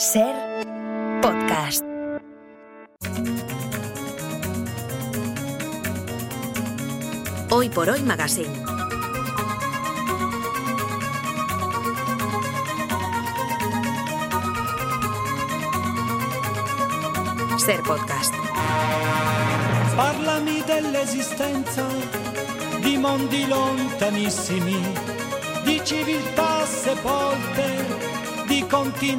Ser podcast. Hoy por hoy magazine. Ser podcast. Parlami dell'esistenza di mondi lontanissimi, di civiltà sepolte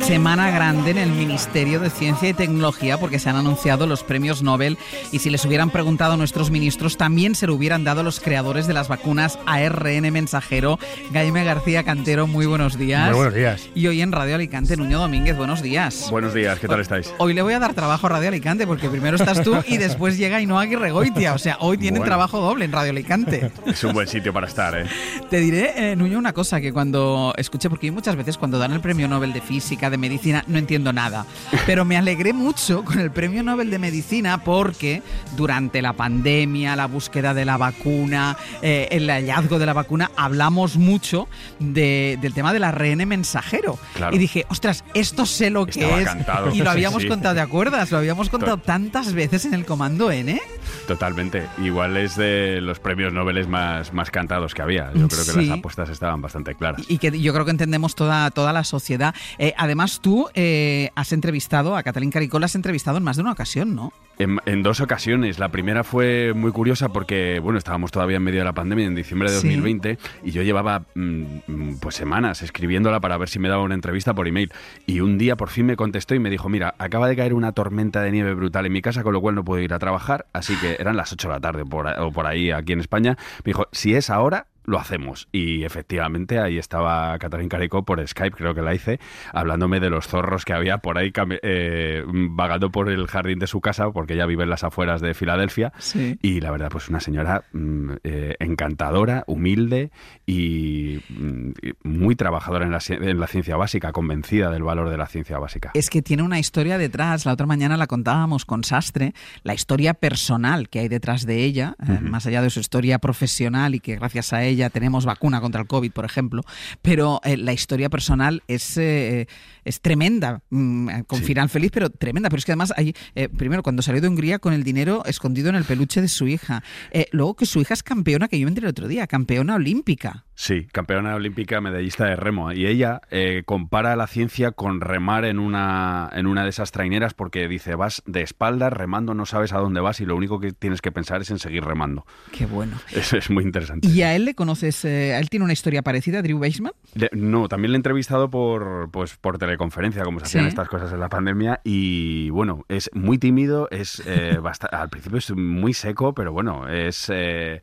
Semana grande en el Ministerio de Ciencia y Tecnología porque se han anunciado los premios Nobel y si les hubieran preguntado a nuestros ministros también se lo hubieran dado los creadores de las vacunas ARN mensajero. Jaime García Cantero, muy buenos días. Muy buenos días. Y hoy en Radio Alicante, Nuño Domínguez, buenos días. Buenos días, ¿qué tal estáis? Hoy le voy a dar trabajo a Radio Alicante porque primero estás tú y después llega Ainhoa Aguirregoitia. O sea, hoy tienen trabajo doble en Radio Alicante. Es un buen sitio para estar, ¿eh? Te diré, eh, Nuño, una cosa que cuando escuché, porque muchas veces cuando dan el premio Nobel de Física, de Medicina, no entiendo nada. Pero me alegré mucho con el Premio Nobel de Medicina porque durante la pandemia, la búsqueda de la vacuna, eh, el hallazgo de la vacuna, hablamos mucho de, del tema del ARN mensajero. Y dije, ostras, esto sé lo que es. Y lo habíamos contado, ¿de acuerdas? Lo habíamos contado tantas veces en el Comando N. Totalmente. Igual es de los premios Nobel más, más cantados que había. Yo creo que las apuestas estaban bastante claras. Y que yo creo que entendemos toda, toda la sociedad. Eh, además, tú eh, has entrevistado a Catalín Caricol, has entrevistado en más de una ocasión, ¿no? En, dos ocasiones. La primera fue muy curiosa porque, bueno, estábamos todavía en medio de la pandemia, en diciembre de 2020, y yo llevaba mm, pues semanas escribiéndola para ver si me daba una entrevista por email. Y un día por fin me contestó y me dijo, mira, acaba de caer una tormenta de nieve brutal en mi casa, con lo cual no puedo ir a trabajar, así que eran las 8 de la tarde por, o por ahí aquí en España. Me dijo, si es ahora, lo hacemos. Y efectivamente ahí estaba Catalín Careco por Skype, creo que la hice, hablándome de los zorros que había por ahí eh, vagando por el jardín de su casa, porque ella vive en las afueras de Filadelfia. Y la verdad, pues una señora mm, eh, encantadora, humilde y mm, muy trabajadora en la, en la ciencia básica, convencida del valor de la ciencia básica. Es que tiene una historia detrás, la otra mañana la contábamos con Sastre, la historia personal que hay detrás de ella, eh, más allá de su historia profesional y que gracias a ella ya tenemos vacuna contra el COVID, por ejemplo, pero eh, la historia personal es, eh, es tremenda, mm, con final feliz, pero tremenda. Pero es que además, hay, eh, primero, cuando salió de Hungría con el dinero escondido en el peluche de su hija, luego que su hija es campeona, que yo me enteré el otro día, campeona olímpica. Sí, campeona olímpica, medallista de remo. Y ella compara la ciencia con remar en una, en una de esas traineras porque dice, vas de espaldas remando, no sabes a dónde vas y lo único que tienes que pensar es en seguir remando. Qué bueno. Eso es muy interesante. ¿Y a él le conoces, eh, él tiene una historia parecida, Drew Weissman? no, también le he entrevistado por, pues, por teleconferencia, como se hacían estas cosas en la pandemia, y bueno, es muy tímido, es eh, al principio es muy seco, pero bueno, es... Eh,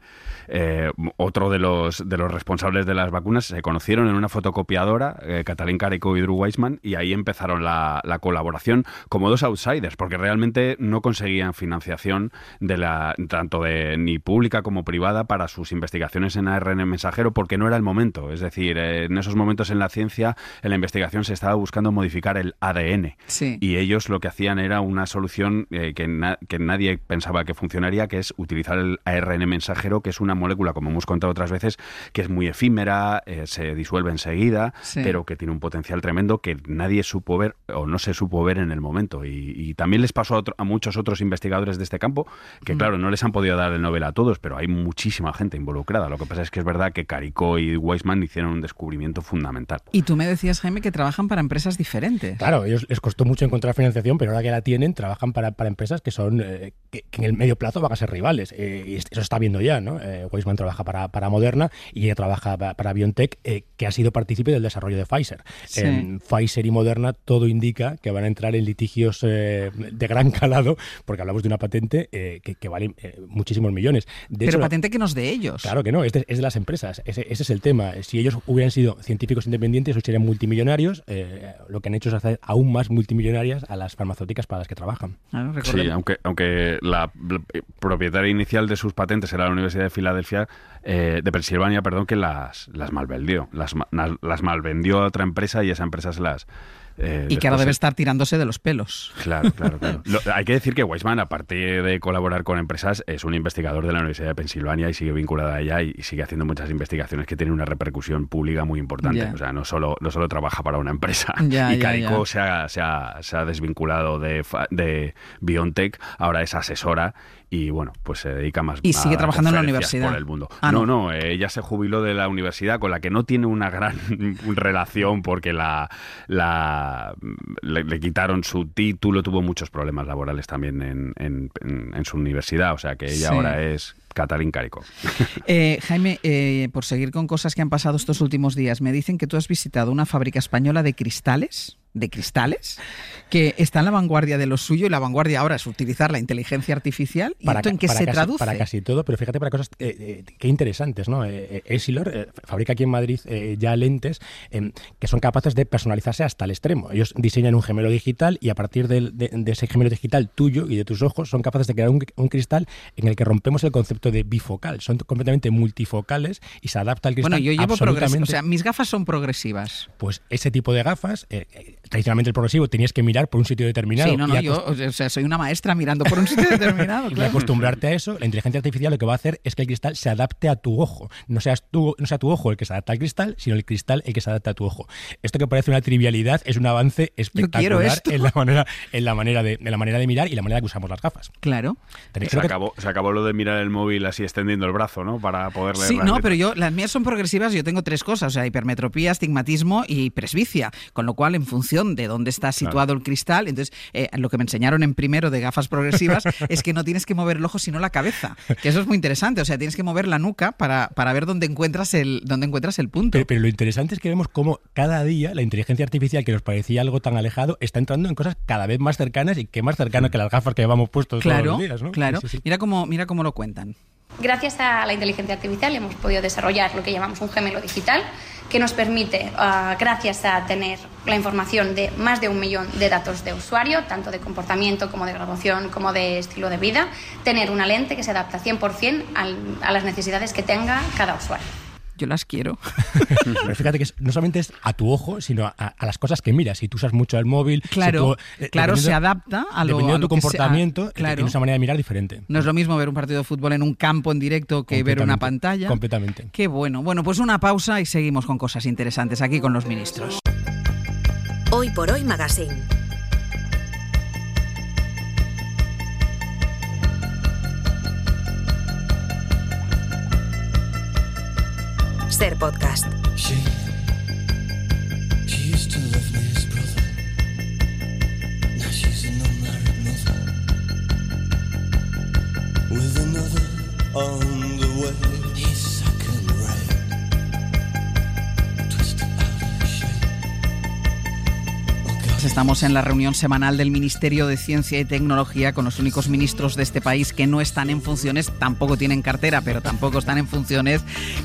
eh, otro de los, de los responsables de las vacunas, se conocieron en una fotocopiadora, eh, Catalín Careco y Drew Weissman, y ahí empezaron la, colaboración como dos outsiders, porque realmente no conseguían financiación de la, tanto de ni pública como privada para sus investigaciones en ARN mensajero, porque no era el momento. Es decir, eh, en esos momentos en la ciencia, en la investigación se estaba buscando modificar el ADN. Y ellos lo que hacían era una solución que, que nadie pensaba que funcionaría, que es utilizar el ARN mensajero, que es una molécula, como hemos contado otras veces, que es muy efímera, eh, se disuelve enseguida, pero que tiene un potencial tremendo que nadie supo ver o no se supo ver en el momento. Y, también les pasó a, muchos otros investigadores de este campo, que mm. claro, no les han podido dar el Nobel a todos, pero hay muchísima gente involucrada. Lo que pasa es que que es verdad que Caricó y Weisman hicieron un descubrimiento fundamental. Y tú me decías, Jaime, que trabajan para empresas diferentes. Claro, ellos les costó mucho encontrar financiación, pero ahora que la tienen, trabajan para, para empresas que son eh, que, que en el medio plazo van a ser rivales. Eh, y eso está viendo ya, ¿no? Eh, Weisman trabaja para, para Moderna y ella trabaja para, para BioNTech, eh, que ha sido partícipe del desarrollo de Pfizer. Sí. En Pfizer y Moderna todo indica que van a entrar en litigios eh, de gran calado, porque hablamos de una patente eh, que, que vale eh, muchísimos millones. De Pero hecho, patente que no es de ellos. Claro que no, es de, es de las empresas. Ese, ese es el tema. Si ellos hubieran sido científicos independientes, o serían multimillonarios. eh, lo que han hecho es hacer aún más multimillonarias a las farmacéuticas para las que trabajan. Claro, Sí, aunque, aunque la, la propietaria inicial de sus patentes era la Universidad de Filadelfia, eh, de Pensilvania, perdón, que las, las malvendió. Las, las, malvendió a otra empresa y esa empresa se las... eh, y que ahora debe estar tirándose de los pelos. Claro, claro, claro. Lo- hay que decir que Weisman, aparte de colaborar con empresas, es un investigador de la Universidad de Pensilvania y sigue vinculado a ella y, y sigue haciendo muchas investigaciones que tienen una repercusión pública muy importante. O sea, no solo, no solo trabaja para una empresa. Y Carico. Se, ha, se, ha, se ha desvinculado de, de BioNTech, ahora es asesora y bueno, pues se dedica más Y a sigue dar trabajando en la universidad. por el mundo. Ah, no, no. no, eh, ella se jubiló de la universidad con la que no tiene una gran relación porque la, la le, le quitaron su título, tuvo muchos problemas laborales también en, en- en- en su universidad, o sea que ella Sí. ahora es Catalín Carico. Eh, Jaime, eh, por seguir con cosas que han pasado estos últimos días, me dicen que tú has visitado una fábrica española de cristales, de cristales, que está en la vanguardia de lo suyo y la vanguardia ahora es utilizar la inteligencia artificial. ¿Y esto ca- en qué para se casi, traduce? Para casi todo, pero fíjate para cosas eh, eh, qué interesantes, ¿no? Eh, eh, Essilor eh, fabrica aquí en Madrid eh, ya lentes em, que son capaces de personalizarse hasta el extremo. Ellos diseñan un gemelo digital y a partir de, de ese gemelo digital tuyo y de tus ojos son capaces de crear un, un cristal en el que rompemos el concepto de bifocal. Son completamente multifocales y se adapta al cristal. Bueno, yo llevo absolutamente. o sea, mis gafas son progresivas. Pues ese tipo de gafas, eh, eh, tradicionalmente el progresivo tenías que mirar por un sitio determinado. Sí, no, no, yo o sea, soy una maestra mirando por un sitio determinado. y acostumbrarte a eso, la inteligencia artificial lo que va a hacer es que el cristal se adapte a tu ojo. No seas tú, no sea tu ojo el que se adapta al cristal, sino el cristal el que se adapta a tu ojo. Esto que parece una trivialidad es un avance espectacular esto. en la manera, en la manera de, en la manera de mirar y la manera que usamos las gafas. Claro. Se que- acabó, se acabó lo de mirar el móvil así extendiendo el brazo, ¿no? Para poder leer Sí, no, letras. pero yo, las mías son progresivas, yo tengo tres cosas, o sea, hipermetropía, astigmatismo y presbicia, con lo cual, en función de dónde está situado el cristal, entonces, eh, lo que me enseñaron en primero de gafas progresivas es que no tienes que mover el ojo, sino la cabeza, que eso es muy interesante, o sea, tienes que mover la nuca para, para ver dónde encuentras el, dónde encuentras el punto. Pero, pero lo interesante es que vemos cómo cada día la inteligencia artificial que nos parecía algo tan alejado está entrando en cosas cada vez más cercanas y que más cercano que las gafas que llevamos puestos todos claro, los días, ¿no? claro. Sí, sí, sí. Mira cómo, mira cómo lo cuentan. Gracias a la inteligencia artificial hemos podido desarrollar lo que llamamos un gemelo digital, que nos permite, ah, gracias a tener la información de más de un millón de datos de usuario, tanto de comportamiento como de graduación, como de estilo de vida, tener una lente que se adapta 100% al- a las necesidades que tenga cada usuario. Yo las quiero. Pero fíjate que no solamente es a tu ojo, sino a, a las cosas que miras. Si tú usas mucho el móvil, si Claro, tú, eh, claro, se adapta a lo, dependiendo a de lo tu que sea- comportamiento, eh, claro. tienes una manera de mirar diferente. No es lo mismo ver un partido de fútbol en un campo en directo que ver una pantalla. Completamente. Qué bueno. Bueno, pues una pausa y seguimos con cosas interesantes aquí con los ministros. Hoy por hoy Magazine. Unmarried mother. With another on the way. Estamos en la reunión semanal del Ministerio de Ciencia y Tecnología con los únicos ministros de este país que no están en funciones, tampoco tienen cartera, pero tampoco están en funciones,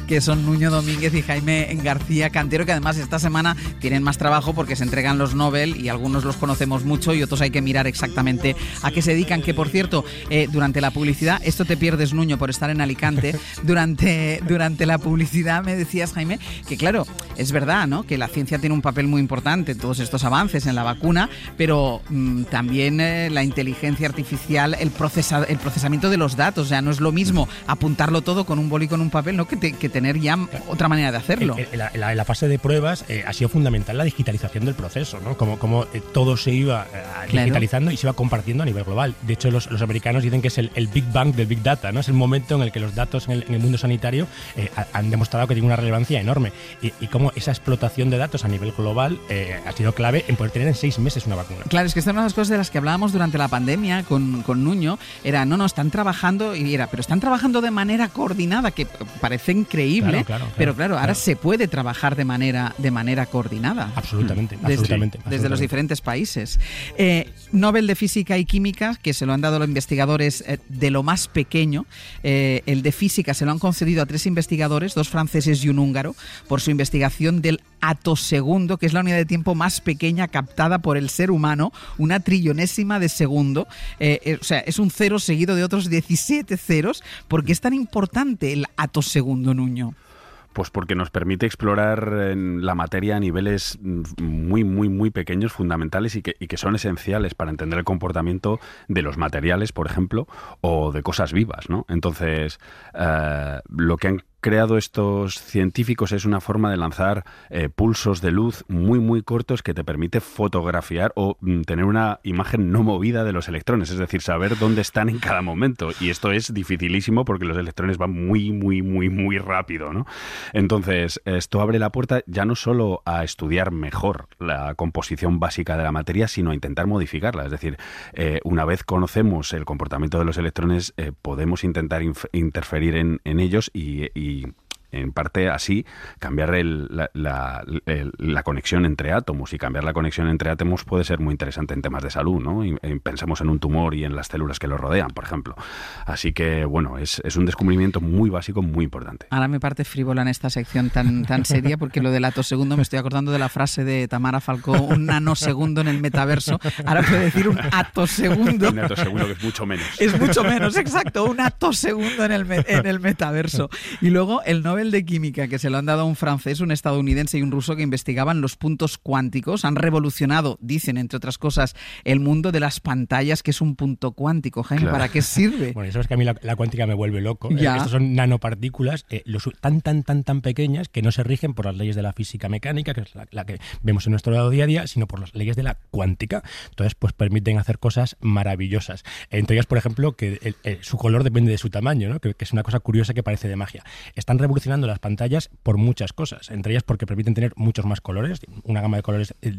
que son Nuño Domínguez y Jaime García Cantero, que además esta semana tienen más trabajo porque se entregan los Nobel y algunos los conocemos mucho y otros hay que mirar exactamente a qué se dedican. Que por cierto, eh, durante la publicidad, esto te pierdes, Nuño, por estar en Alicante, durante, durante la publicidad me decías, Jaime, que claro, es verdad, ¿no? Que la ciencia tiene un papel muy importante todos estos avances en la vacuna, pero mm, también eh, la inteligencia artificial, el, procesa, el procesamiento de los datos, o sea, no es lo mismo apuntarlo todo con un boli con un papel, ¿no? Que, te- que tener ya otra manera de hacerlo. En, en la, en la- la fase de pruebas eh, ha sido fundamental la digitalización del proceso, ¿no? Como, como eh, todo se iba eh, Claro. digitalizando y se iba compartiendo a nivel global. De hecho, los, los americanos dicen que es el, el Big Bang del Big Data, ¿no? Es el momento en el que los datos en el, en el mundo sanitario eh, ha- han demostrado que tienen una relevancia enorme. Y, y cómo esa explotación de datos a nivel global eh, ha sido clave en poder tener en seis meses una vacuna. Claro, es que esta es una de las cosas de las que hablábamos durante la pandemia con, con Nuño. Era, no, no, están trabajando, y era, pero están trabajando de manera coordinada, que parece increíble. Claro, claro, claro, pero claro, ahora se puede trabajar de manera, de manera coordinada. Absolutamente, Desde, absolutamente, desde los diferentes países. Eh, Nobel de Física y Química, que se lo han dado los investigadores eh, de lo más pequeño. Eh, el de Física se lo han concedido a tres investigadores, dos franceses y un húngaro, por su investigación del atosegundo, que es la unidad de tiempo más pequeña captada por el ser humano, una trillonésima de segundo. Eh, eh, o sea, es un cero seguido de otros 17 ceros. ¿Por qué es tan importante el atosegundo, Nuño? Pues porque nos permite explorar la materia a niveles mm, muy, muy, muy pequeños, fundamentales y que, que son esenciales para entender el comportamiento de los materiales, por ejemplo, o de cosas vivas, ¿no? Entonces, eh, lo que han creado estos científicos es una forma de lanzar eh, pulsos de luz muy muy cortos que te permite fotografiar o mm, tener una imagen no movida de los electrones, es decir, saber dónde están en cada momento. Y esto es dificilísimo porque los electrones van muy muy muy muy rápido, ¿no? Entonces, esto abre la puerta ya no solo a estudiar mejor la composición básica de la materia, sino a intentar modificarla. Es decir, eh, una vez conocemos el comportamiento de los electrones, eh, podemos intentar interferir en, en ellos y, y the en parte así cambiar el- la, la- el- la conexión entre átomos y cambiar la conexión entre átomos puede ser muy interesante en temas de salud, ¿no? Y, y pensemos en un tumor y en las células que lo rodean, por ejemplo. Así que, bueno, es, es un descubrimiento muy básico, muy importante. Ahora me parte frívola en esta sección tan, tan seria porque lo del atosegundo me estoy acordando de la frase de Tamara Falcó, un nanosegundo en el metaverso. Ahora puede decir un atosegundo. Un segundo que es mucho menos. Es mucho menos, exacto, un atosegundo en el, en el metaverso. Y luego el Nobel de Química, que se lo han dado a un francés, un estadounidense y un ruso que investigaban los puntos cuánticos. Han revolucionado, dicen, entre otras cosas, el mundo de las pantallas, que es un punto cuántico. Jaime, Claro. ¿para qué sirve? Bueno, eso es que a mí la, la cuántica me vuelve loco. Eh, Ya. Estos son nanopartículas eh, tan, tan, tan, tan pequeñas que no se rigen por las leyes de la física mecánica, que es la, la que vemos en nuestro lado día a día, sino por las leyes de la cuántica. Entonces, pues permiten hacer cosas maravillosas. Entre ellas, por ejemplo, que el- el- su color depende de su tamaño, ¿no? que, que es una cosa curiosa que parece de magia. Están revolucionando las pantallas por muchas cosas, entre ellas porque permiten tener muchos más colores, una gama de colores eh,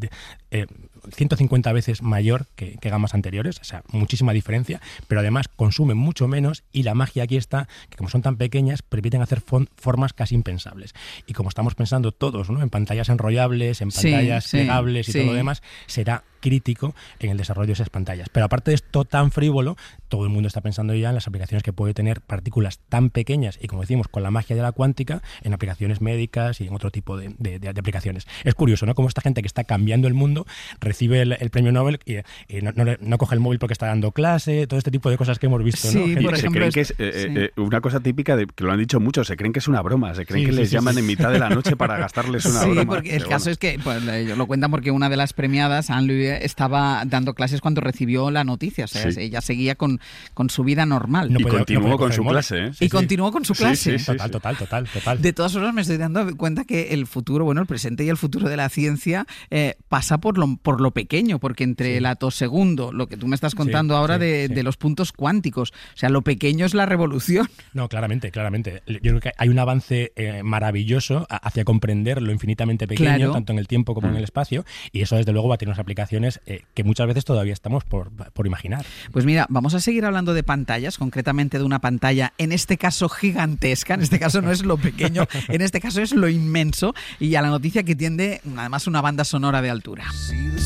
eh, 150 veces mayor que, que gamas anteriores, o sea, muchísima diferencia, pero además consumen mucho menos y la magia aquí está, que como son tan pequeñas, permiten hacer formas casi impensables. Y como estamos pensando todos ¿no? en pantallas enrollables, en pantallas sí, plegables y sí. todo lo demás, será crítico en el desarrollo de esas pantallas. Pero aparte de esto tan frívolo, todo el mundo está pensando ya en las aplicaciones que puede tener partículas tan pequeñas y, como decimos, con la magia de la cuántica, en aplicaciones médicas y en otro tipo de, de- aplicaciones. Es curioso, ¿no? Cómo esta gente que está cambiando el mundo recibe el, el premio Nobel y, y no, no le- no coge el móvil porque está dando clase, todo este tipo de cosas que hemos visto, ¿no? Y Gente- se creen que es eh, eh, eh, una cosa típica de que lo han dicho muchos, se creen que es una broma, se creen Sí, que sí, les sí, llaman sí. en mitad de la noche para gastarles una sí, broma. porque el Pero caso bueno. es que, pues, ellos lo cuentan porque una de las premiadas, Anne-Louis, estaba dando clases cuando recibió la noticia. O sea, Sí. ella seguía con, con su vida normal. Y continuó con su clase, ¿eh? y continuó con su Sí, clase. sí, sí, Total, total, total, total. De todas formas, me estoy dando cuenta que el futuro, bueno, el presente y el futuro de la ciencia eh, pasa por lo, por lo pequeño, porque entre el atosegundo, lo que tú me estás contando Sí, ahora sí, de, sí. de los puntos cuánticos, o sea, lo pequeño es la revolución. No, claramente, claramente. Yo creo que hay un avance eh, maravilloso a- hacia comprender lo infinitamente pequeño, Claro. tanto en el tiempo como en Mm. el espacio, y eso desde luego va a tener unas aplicaciones eh, que muchas veces todavía estamos por, por imaginar. Pues mira, vamos a seguir hablando de pantallas, concretamente de una pantalla, en este caso gigantesca, en este caso no es lo pequeño, en este caso es lo inmenso, y a la noticia que tiende además una banda sonora de altura. See the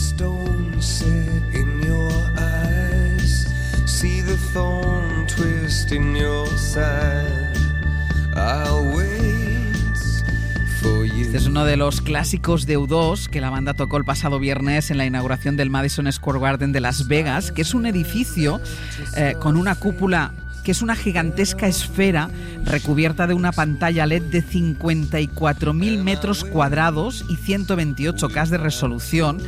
Este es uno de los clásicos de U2 que la banda tocó el pasado viernes en la inauguración del Madison Square Garden de Las Vegas, que es un edificio eh, con una cúpula que es una gigantesca esfera recubierta de una pantalla LED de 54.000 metros cuadrados y 128K de resolución.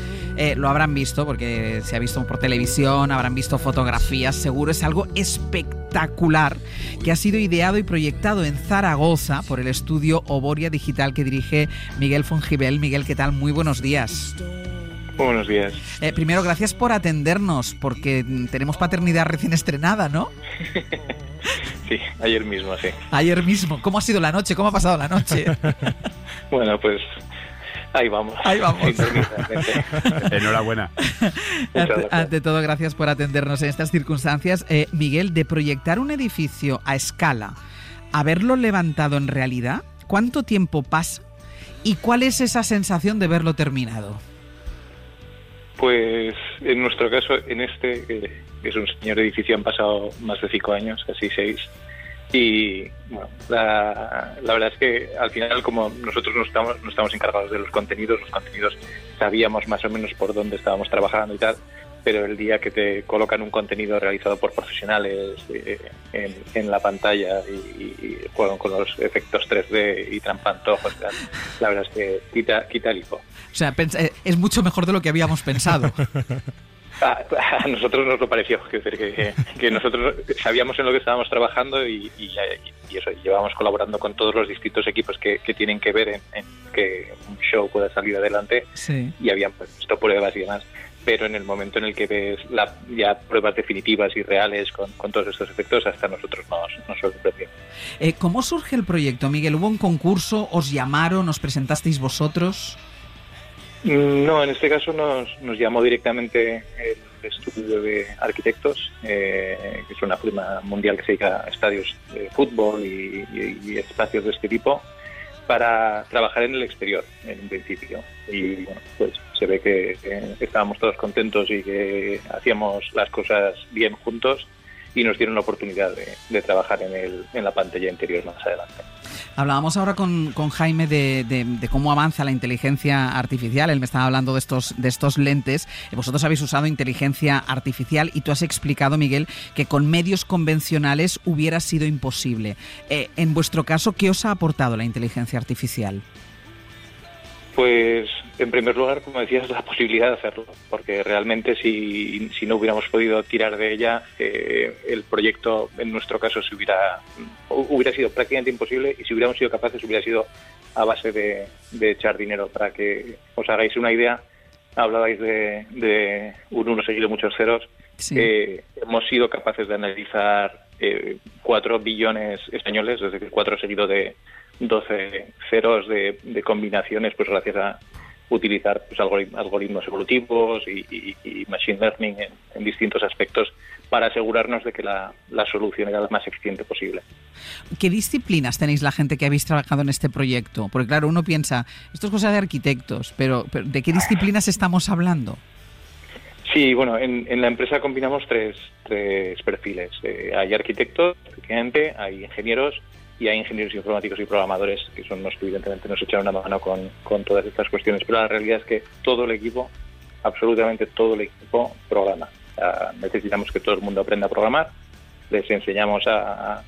Eh, lo habrán visto porque se ha visto por televisión, habrán visto fotografías, seguro es algo espectacular que ha sido ideado y proyectado en Zaragoza por el estudio Oboria Digital que dirige Miguel Fongibel. Miguel, ¿qué tal? Muy buenos días. Buenos días. Eh, primero, gracias por atendernos, porque tenemos paternidad recién estrenada, ¿no? sí, ayer mismo, sí. Ayer mismo. ¿Cómo ha sido la noche? ¿Cómo ha pasado la noche? bueno, pues Ahí vamos. Ahí vamos. Enhorabuena. Ante, todo, gracias por atendernos en estas circunstancias. Eh, Miguel, de proyectar un edificio a escala, haberlo levantado en realidad, ¿cuánto tiempo pasa? ¿Y cuál es esa sensación de verlo terminado? Pues en nuestro caso, en este, que es un señor edificio, han pasado más de cinco años, casi seis. Y bueno, la, verdad es que al final, como nosotros no estamos, no estamos encargados de los contenidos, los contenidos sabíamos más o menos por dónde estábamos trabajando y tal, pero el día que te colocan un contenido realizado por profesionales eh, en, la pantalla y, juegan con los efectos 3D y trampantojos, la verdad es que quita, quita el hipo. O sea, eh, es mucho mejor de lo que habíamos pensado. A, nosotros nos lo pareció, que, que, nosotros sabíamos en lo que estábamos trabajando y, eso, llevábamos colaborando con todos los distintos equipos que, tienen que ver en, que un show pueda salir adelante y habían puesto pruebas y demás. Pero en el momento en el que ves la, ya pruebas definitivas y reales con, todos estos efectos, hasta nosotros nos, nos sorprendió. Eh, ¿Cómo surge el proyecto, Miguel? ¿Hubo un concurso? ¿Os llamaron? ¿Os presentasteis vosotros? No, en este caso nos, nos llamó directamente el estudio de arquitectos, eh, que es una firma mundial que se dedica a estadios de fútbol y, espacios de este tipo, para trabajar en el exterior, en principio. Y bueno, pues se ve que estábamos todos contentos y que hacíamos las cosas bien juntos y nos dieron la oportunidad de, trabajar en, el, en la pantalla interior más adelante. Hablábamos ahora con, Jaime de, cómo avanza la inteligencia artificial. Él me estaba hablando de estos, de estos lentes. Vosotros habéis usado inteligencia artificial y tú has explicado, Miguel, que con medios convencionales hubiera sido imposible. Eh, en vuestro caso, ¿qué os ha aportado la inteligencia artificial? Pues en primer lugar, como decías, la posibilidad de hacerlo, porque realmente si, no hubiéramos podido tirar de ella, eh, el proyecto en nuestro caso se hubiera, hubiera sido prácticamente imposible y si hubiéramos sido capaces hubiera sido a base de, echar dinero. Para que os hagáis una idea, hablabais de, un uno seguido muchos ceros. Eh, hemos sido capaces de analizar eh, cuatro billones españoles, es decir, cuatro seguidos de 12 ceros de, combinaciones, pues gracias a utilizar pues, algoritmos evolutivos y, machine learning en, distintos aspectos para asegurarnos de que la, solución era la más eficiente posible. ¿Qué disciplinas tenéis la gente que habéis trabajado en este proyecto? Porque claro, uno piensa, esto es cosa de arquitectos, pero, ¿de qué disciplinas estamos hablando? Sí, bueno, en, la empresa combinamos tres, tres perfiles. Eh, hay arquitectos, hay ingenieros y hay ingenieros informáticos y programadores que son los que evidentemente nos echaron una mano con, con todas estas cuestiones. Pero la realidad es que todo el equipo, absolutamente todo el equipo, programa. necesitamos que todo el mundo aprenda a programar. Les enseñamos a,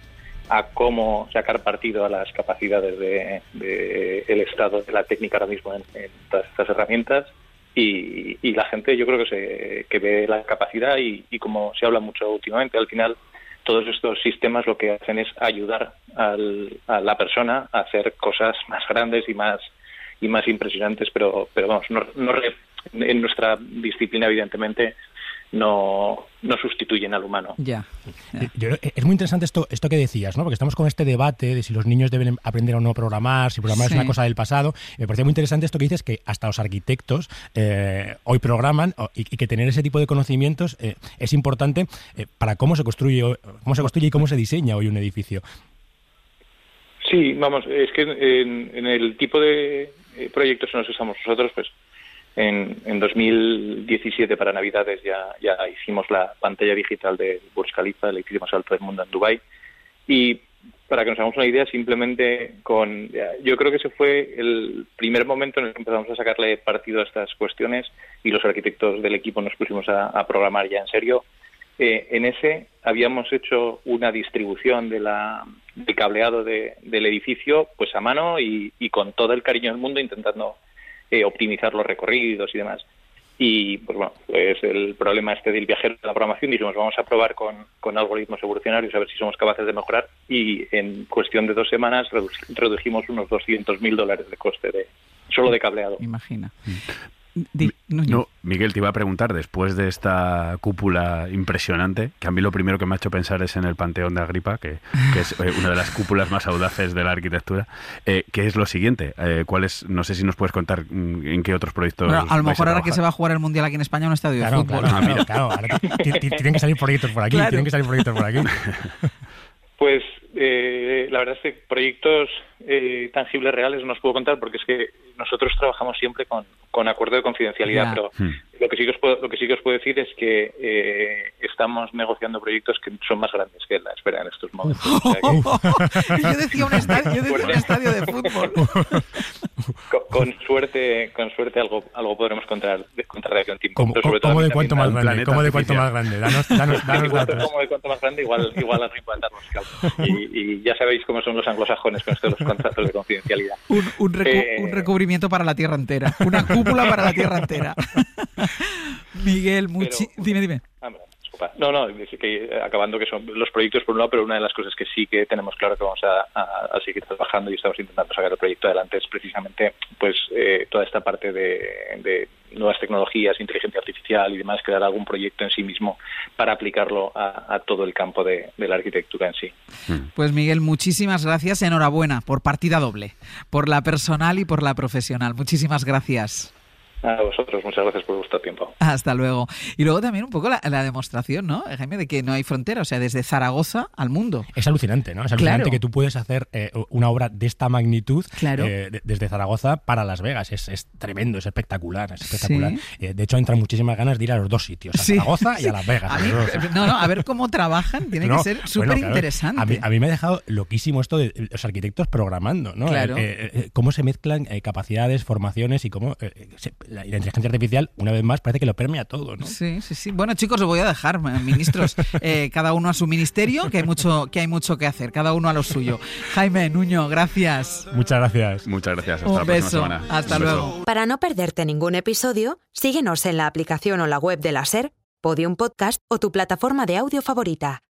a cómo sacar partido a las capacidades del de, el estado de la técnica ahora mismo en, todas estas herramientas y, y, la gente yo creo que se que ve la capacidad y, y, como se habla mucho últimamente al final todos estos sistemas lo que hacen es ayudar al, a la persona a hacer cosas más grandes y más y más impresionantes, pero pero vamos, no, no en nuestra disciplina evidentemente no, no sustituyen al humano. Ya. es muy interesante esto, esto que decías, ¿no? Porque estamos con este debate de si los niños deben aprender o no a programar, si programar es una cosa del pasado. Me parece muy interesante esto que dices, que hasta los arquitectos eh, hoy programan y, que tener ese tipo de conocimientos eh, es importante eh, para cómo se construye, cómo se construye y cómo se diseña hoy un edificio. Sí, vamos, es que en, en el tipo de proyectos en los que estamos nosotros, pues en, en 2017 para Navidades ya, ya hicimos la pantalla digital de Burj Khalifa, el edificio más alto del mundo en Dubai y para que nos hagamos una idea, simplemente con... Yo creo que ese fue el primer momento en el que empezamos a sacarle partido a estas cuestiones y los arquitectos del equipo nos pusimos a, programar ya en serio. Eh, en ese habíamos hecho una distribución del cableado de- del edificio pues a mano y con todo el cariño del mundo intentando eh, optimizar los recorridos y demás. Y pues bueno, pues el problema este del viajero de la programación dijimos vamos a probar con, con algoritmos evolucionarios a ver si somos capaces de mejorar y en cuestión de dos semanas redu- redujimos unos 200 mil dólares de coste de solo de cableado. Imagina. No, Miguel, te iba a preguntar, después de esta cúpula impresionante, que a mí lo primero que me ha hecho pensar es en el Panteón de Agripa, que, que es eh, una de las cúpulas más audaces de la arquitectura, eh, ¿qué es lo siguiente? Eh, ¿cuál es, no sé si nos puedes contar mm, en qué otros proyectos Bueno, a lo mejor ahora que se va a jugar el Mundial aquí en España, un estadio Claro, de fútbol. claro, claro, claro. Ahora tienen que salir proyectos por aquí, Claro. tienen que salir proyectos por aquí. Pues eh, la verdad es que proyectos eh, tangibles reales no os puedo contar porque es que nosotros trabajamos siempre con, con acuerdo de confidencialidad, pero Hmm. lo que sí que os puedo, lo que sí que os puedo decir es que eh, estamos negociando proyectos que son más grandes que la espera en estos momentos. O sea que- yo decía un estadio, yo decía un estadio de fútbol. con, con suerte, con suerte algo, algo podremos contar, de, contar de aquí a un tiempo. ¿Cómo, Pero sobre todo cómo de cuánto más grande? ¿Cómo de cuánto artificial. más grande? Danos, danos, danos Igual, datos. como de cuanto más grande, igual, igual arriba. Y, y ya sabéis cómo son los anglosajones con esto de los contratos de confidencialidad. Un, un recu- Eh, un recubrimiento para la tierra entera. Una cúpula para la tierra entera. Miguel, muchi- dime, dime. No, no, que acabando que son los proyectos por un lado, pero una de las cosas que sí que tenemos claro que vamos a, seguir trabajando y estamos intentando sacar el proyecto adelante es precisamente pues eh, toda esta parte de, nuevas tecnologías, inteligencia artificial y demás, crear algún proyecto en sí mismo para aplicarlo a, todo el campo de, de la arquitectura en sí. Pues Miguel, muchísimas gracias. Enhorabuena por partida doble, por la personal y por la profesional. Muchísimas gracias. A vosotros, muchas gracias por vuestro tiempo. Hasta luego. Y luego también un poco la, la demostración, ¿no, Jaime, de que no hay frontera, o sea, desde Zaragoza al mundo. Es alucinante, ¿no? Es alucinante Claro. que tú puedes hacer eh, una obra de esta magnitud Claro. eh, de- desde Zaragoza para Las Vegas. Es, es tremendo, es espectacular, es espectacular. Sí. Eh, de hecho, entran muchísimas ganas de ir a los dos sitios, a Sí. Zaragoza y a Las Vegas. A mí- dos. no, no, a ver cómo trabajan, tiene No, que ser bueno, súper claro, interesante. A mí, a mí me ha dejado loquísimo esto de los arquitectos programando, ¿no? Claro. Eh, eh, eh, cómo se mezclan eh, capacidades, formaciones y cómo eh, eh, se- la, inteligencia artificial, una vez más, parece que lo permea todo, ¿no? Sí, sí, sí. Bueno, chicos, os voy a dejar, ministros, eh, cada uno a su ministerio, que hay mucho que hay mucho que hacer, cada uno a lo suyo. Jaime, Nuño, gracias. Muchas gracias. Muchas gracias. Hasta Un la próxima beso. semana. Hasta Un beso. luego. Para no perderte ningún episodio, síguenos en la aplicación o la web de la SER, Podium Podcast o tu plataforma de audio favorita.